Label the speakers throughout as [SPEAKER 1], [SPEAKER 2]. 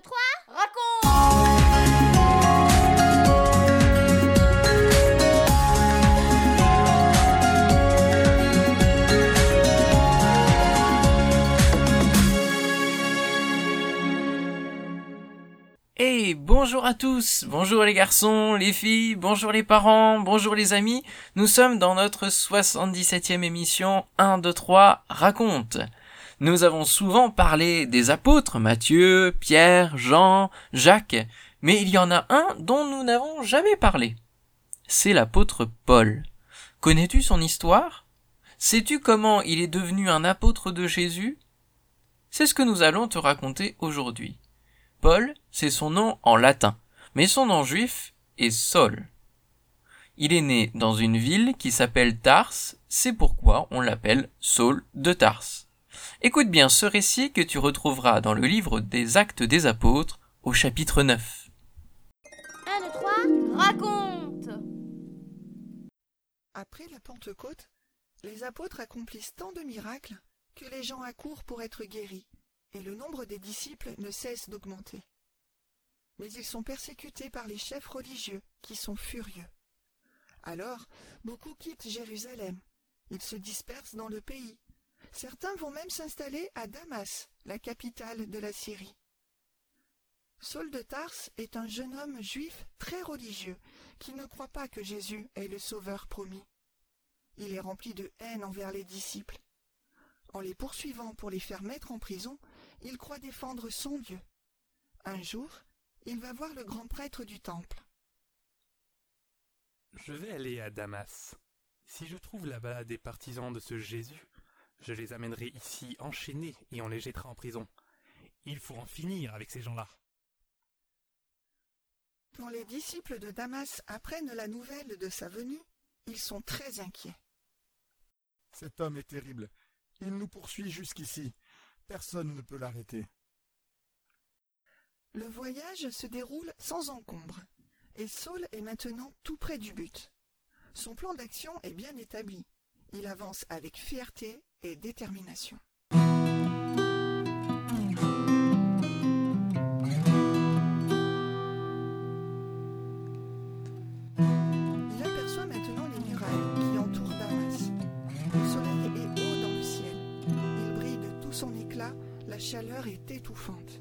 [SPEAKER 1] 2, 3, raconte
[SPEAKER 2] Hey, bonjour à tous, bonjour les garçons, les filles, bonjour les parents, bonjour les amis. Nous sommes dans notre 77e émission 1, 2, 3, raconte. Nous avons souvent parlé des apôtres, Matthieu, Pierre, Jean, Jacques, mais il y en a un dont nous n'avons jamais parlé. C'est l'apôtre Paul. Connais-tu son histoire? Sais-tu comment il est devenu un apôtre de Jésus? C'est ce que nous allons te raconter aujourd'hui. Paul, c'est son nom en latin, mais son nom juif est Saul. Il est né dans une ville qui s'appelle Tars, c'est pourquoi on l'appelle Saul de Tars. Écoute bien ce récit que tu retrouveras dans le livre des Actes des Apôtres au chapitre 9.
[SPEAKER 1] 1, 2, 3, raconte
[SPEAKER 3] Après la Pentecôte, les apôtres accomplissent tant de miracles que les gens accourent pour être guéris, et le nombre des disciples ne cesse d'augmenter. Mais ils sont persécutés par les chefs religieux, qui sont furieux. Alors, beaucoup quittent Jérusalem. Ils se dispersent dans le pays. Certains vont même s'installer à Damas, la capitale de la Syrie. Saul de Tars est un jeune homme juif très religieux, qui ne croit pas que Jésus est le Sauveur promis. Il est rempli de haine envers les disciples. En les poursuivant pour les faire mettre en prison, il croit défendre son Dieu. Un jour, il va voir le grand prêtre du temple.
[SPEAKER 4] Je vais aller à Damas. Si je trouve là-bas des partisans de ce Jésus, je les amènerai ici enchaînés et on les jettera en prison. Il faut en finir avec ces gens-là.
[SPEAKER 3] Quand les disciples de Damas apprennent la nouvelle de sa venue, ils sont très inquiets.
[SPEAKER 5] Cet homme est terrible. Il nous poursuit jusqu'ici. Personne ne peut l'arrêter.
[SPEAKER 3] Le voyage se déroule sans encombre, et Saul est maintenant tout près du but. Son plan d'action est bien établi. Il avance avec fierté et détermination. Il aperçoit maintenant les murailles qui entourent Damas. Le soleil est haut dans le ciel. Il brille de tout son éclat, la chaleur est étouffante.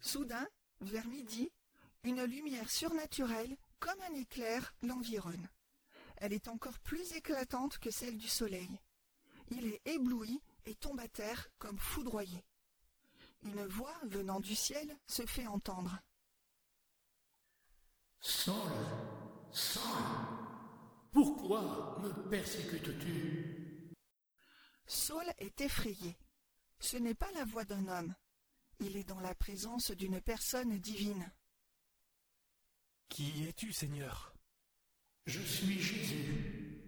[SPEAKER 3] Soudain, vers midi, une lumière surnaturelle, comme un éclair, l'environne. Elle est encore plus éclatante que celle du soleil. Il est ébloui et tombe à terre comme foudroyé. Une voix venant du ciel se fait entendre.
[SPEAKER 6] Saul, Saul, pourquoi me persécutes-tu?
[SPEAKER 3] Saul est effrayé. Ce n'est pas la voix d'un homme. Il est dans la présence d'une personne divine.
[SPEAKER 4] Qui es-tu, Seigneur?
[SPEAKER 6] Je suis Jésus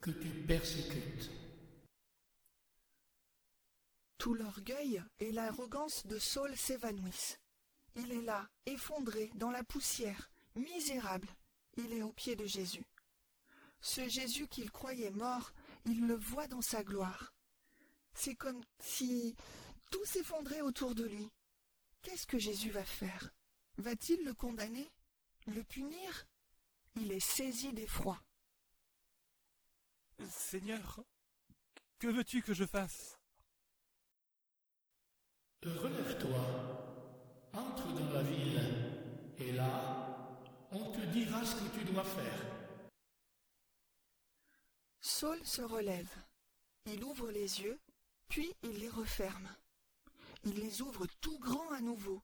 [SPEAKER 6] que tu persécutes.
[SPEAKER 3] Tout l'orgueil et l'arrogance de Saul s'évanouissent. Il est là, effondré, dans la poussière, misérable. Il est aux pieds de Jésus. Ce Jésus qu'il croyait mort, il le voit dans sa gloire. C'est comme si tout s'effondrait autour de lui. Qu'est-ce que Jésus va faire? Va-t-il le condamner? Le punir? Il est saisi d'effroi.
[SPEAKER 4] Seigneur, que veux-tu que je fasse?
[SPEAKER 6] Relève-toi, entre dans la ville, et là, on te dira ce que tu dois faire.
[SPEAKER 3] Saul se relève. Il ouvre les yeux, puis il les referme. Il les ouvre tout grands à nouveau.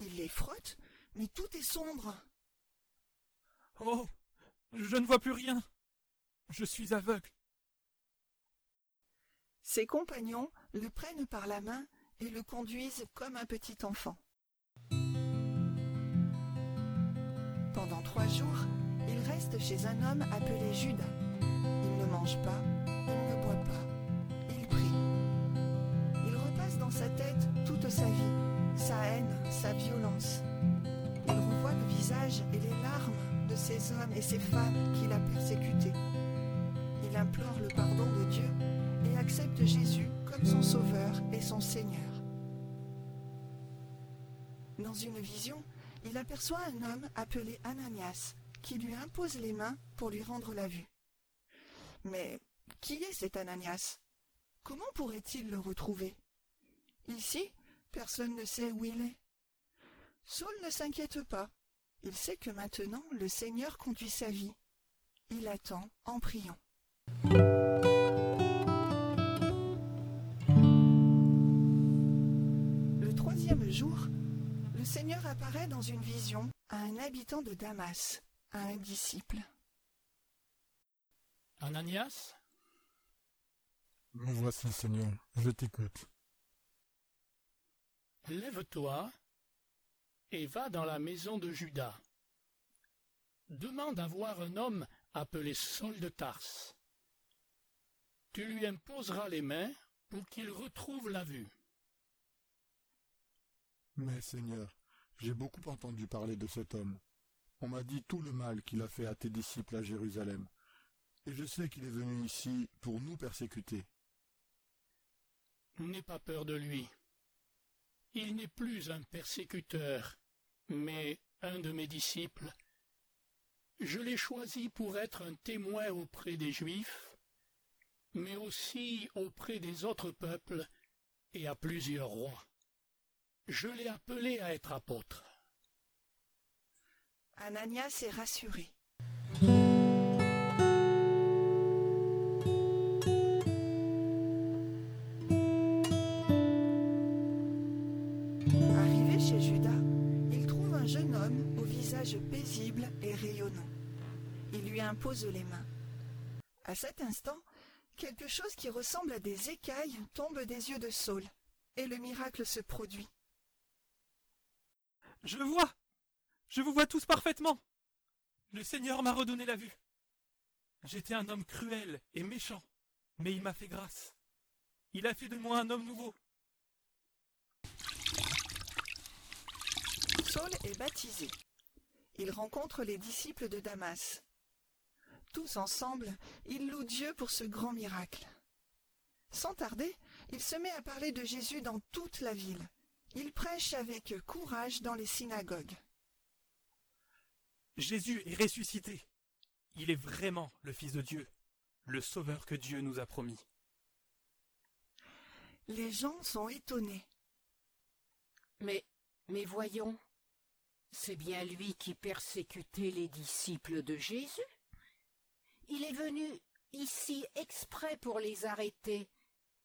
[SPEAKER 3] Il les frotte, mais tout est sombre.
[SPEAKER 4] Oh, je ne vois plus rien. Je suis aveugle.
[SPEAKER 3] Ses compagnons le prennent par la main et le conduisent comme un petit enfant. Pendant trois jours, il reste chez un homme appelé Judas. Il ne mange pas, il ne boit pas, il prie. Il repasse dans sa tête toute sa vie, sa haine, sa violence. Il revoit le visage et les larmes de ces hommes et ces femmes qu'il a persécutés. Il implore le pardon de Dieu et accepte Jésus et son Seigneur. Dans une vision, il aperçoit un homme appelé Ananias, qui lui impose les mains pour lui rendre la vue. Mais qui est cet Ananias? Comment pourrait-il le retrouver? Ici, personne ne sait où il est. Saul ne s'inquiète pas. Il sait que maintenant le Seigneur conduit sa vie. Il attend en priant. Le Seigneur apparaît dans une vision à un habitant de Damas, à un disciple.
[SPEAKER 6] Ananias?
[SPEAKER 5] Me voici, Seigneur, je t'écoute.
[SPEAKER 6] Lève-toi et va dans la maison de Judas. Demande à voir un homme appelé Saul de Tarse. Tu lui imposeras les mains pour qu'il retrouve la vue.
[SPEAKER 5] Mais, Seigneur, j'ai beaucoup entendu parler de cet homme. On m'a dit tout le mal qu'il a fait à tes disciples à Jérusalem. Et je sais qu'il est venu ici pour nous persécuter.
[SPEAKER 6] N'aie pas peur de lui. Il n'est plus un persécuteur, mais un de mes disciples. Je l'ai choisi pour être un témoin auprès des Juifs, mais aussi auprès des autres peuples et à plusieurs rois. Je l'ai appelé à être apôtre.
[SPEAKER 3] Ananias est rassuré. Arrivé chez Judas, il trouve un jeune homme au visage paisible et rayonnant. Il lui impose les mains. À cet instant, quelque chose qui ressemble à des écailles tombe des yeux de Saul, et le miracle se produit.
[SPEAKER 4] Je vois Je vous vois tous parfaitement Le Seigneur m'a redonné la vue. J'étais un homme cruel et méchant, mais il m'a fait grâce. Il a fait de moi un homme nouveau.
[SPEAKER 3] Saul est baptisé. Il rencontre les disciples de Damas. Tous ensemble, ils louent Dieu pour ce grand miracle. Sans tarder, il se met à parler de Jésus dans toute la ville. Il prêche avec courage dans les synagogues.
[SPEAKER 4] Jésus est ressuscité. Il est vraiment le Fils de Dieu, le Sauveur que Dieu nous a promis.
[SPEAKER 3] Les gens sont étonnés.
[SPEAKER 7] Mais, mais voyons, c'est bien lui qui persécutait les disciples de Jésus. Il est venu ici exprès pour les arrêter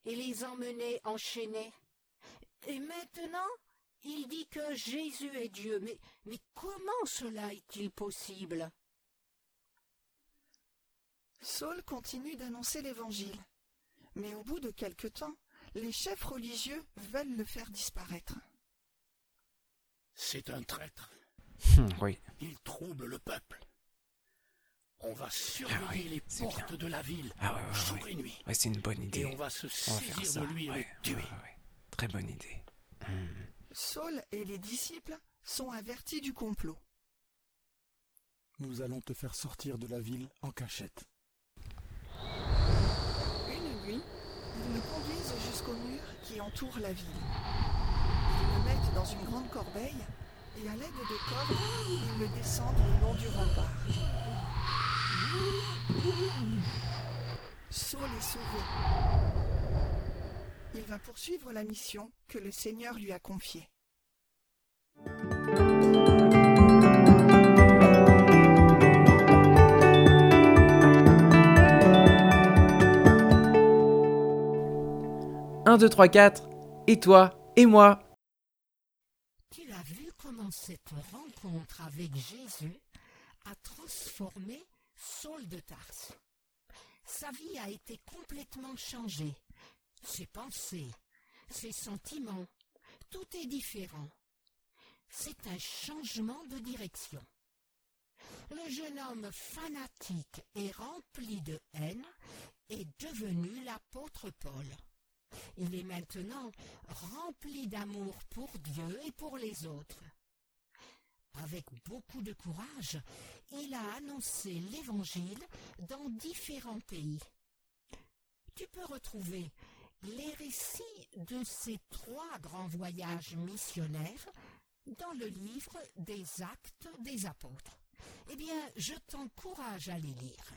[SPEAKER 7] et les emmener enchaînés. Et maintenant, il dit que Jésus est Dieu. Mais, mais comment cela est-il possible?
[SPEAKER 3] Saul continue d'annoncer l'Évangile. Mais au bout de quelque temps, les chefs religieux veulent le faire disparaître.
[SPEAKER 6] C'est un traître.
[SPEAKER 2] Hum, oui.
[SPEAKER 6] Il trouble le peuple. On va surveiller
[SPEAKER 2] Ah oui,
[SPEAKER 6] les portes
[SPEAKER 2] bien.
[SPEAKER 6] de la ville,
[SPEAKER 2] Ah ouais, ouais,
[SPEAKER 6] jour
[SPEAKER 2] ouais.
[SPEAKER 6] et nuit.
[SPEAKER 2] C'est une bonne idée.
[SPEAKER 6] Et on va se
[SPEAKER 2] On
[SPEAKER 6] saisir de lui et le tuer.
[SPEAKER 2] Très bonne idée.
[SPEAKER 3] Saul et les disciples sont avertis du complot.
[SPEAKER 5] Nous allons te faire sortir de la ville en cachette.
[SPEAKER 3] Une nuit, ils le conduisent jusqu'au mur qui entoure la ville. Ils le mettent dans une grande corbeille et à l'aide de cordes, ils le descendent le long du rempart. Saul est sauvé. Il va poursuivre la mission que le Seigneur lui a confiée.
[SPEAKER 2] Un, deux, trois, quatre. Et toi Et moi
[SPEAKER 7] Tu as vu comment cette rencontre avec Jésus a transformé Saul de Tarse. Sa vie a été complètement changée. Ses pensées, ses sentiments, tout est différent. C'est un changement de direction. Le jeune homme fanatique et rempli de haine est devenu l'apôtre Paul. Il est maintenant rempli d'amour pour Dieu et pour les autres. Avec beaucoup de courage, il a annoncé l'Évangile dans différents pays. Tu peux retrouver les récits de ces trois grands voyages missionnaires dans le livre des actes des apôtres. Eh bien, je t'encourage à les lire.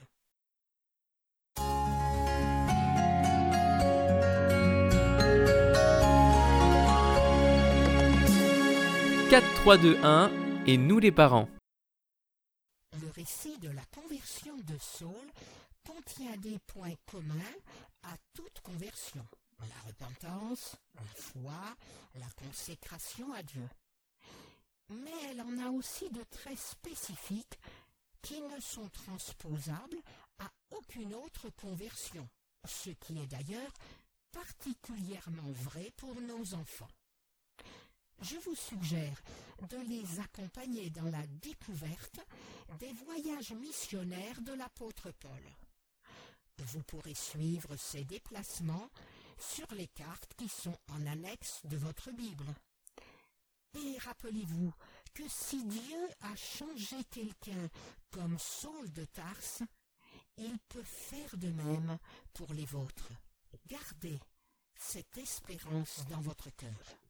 [SPEAKER 2] 4, 3, 2, 1 et nous les parents.
[SPEAKER 7] Le récit de la conversion de Saul contient des points communs à toute conversion. La repentance, la foi, la consécration à Dieu. Mais elle en a aussi de très spécifiques qui ne sont transposables à aucune autre conversion, ce qui est d'ailleurs particulièrement vrai pour nos enfants je vous suggère de les accompagner dans la découverte des voyages missionnaires de l'apôtre Paul. Vous pourrez suivre ces déplacements sur les cartes qui sont en annexe de votre Bible. Et rappelez-vous que si Dieu a changé quelqu'un comme Saul de Tarse, il peut faire de même pour les vôtres. Gardez cette espérance dans votre cœur.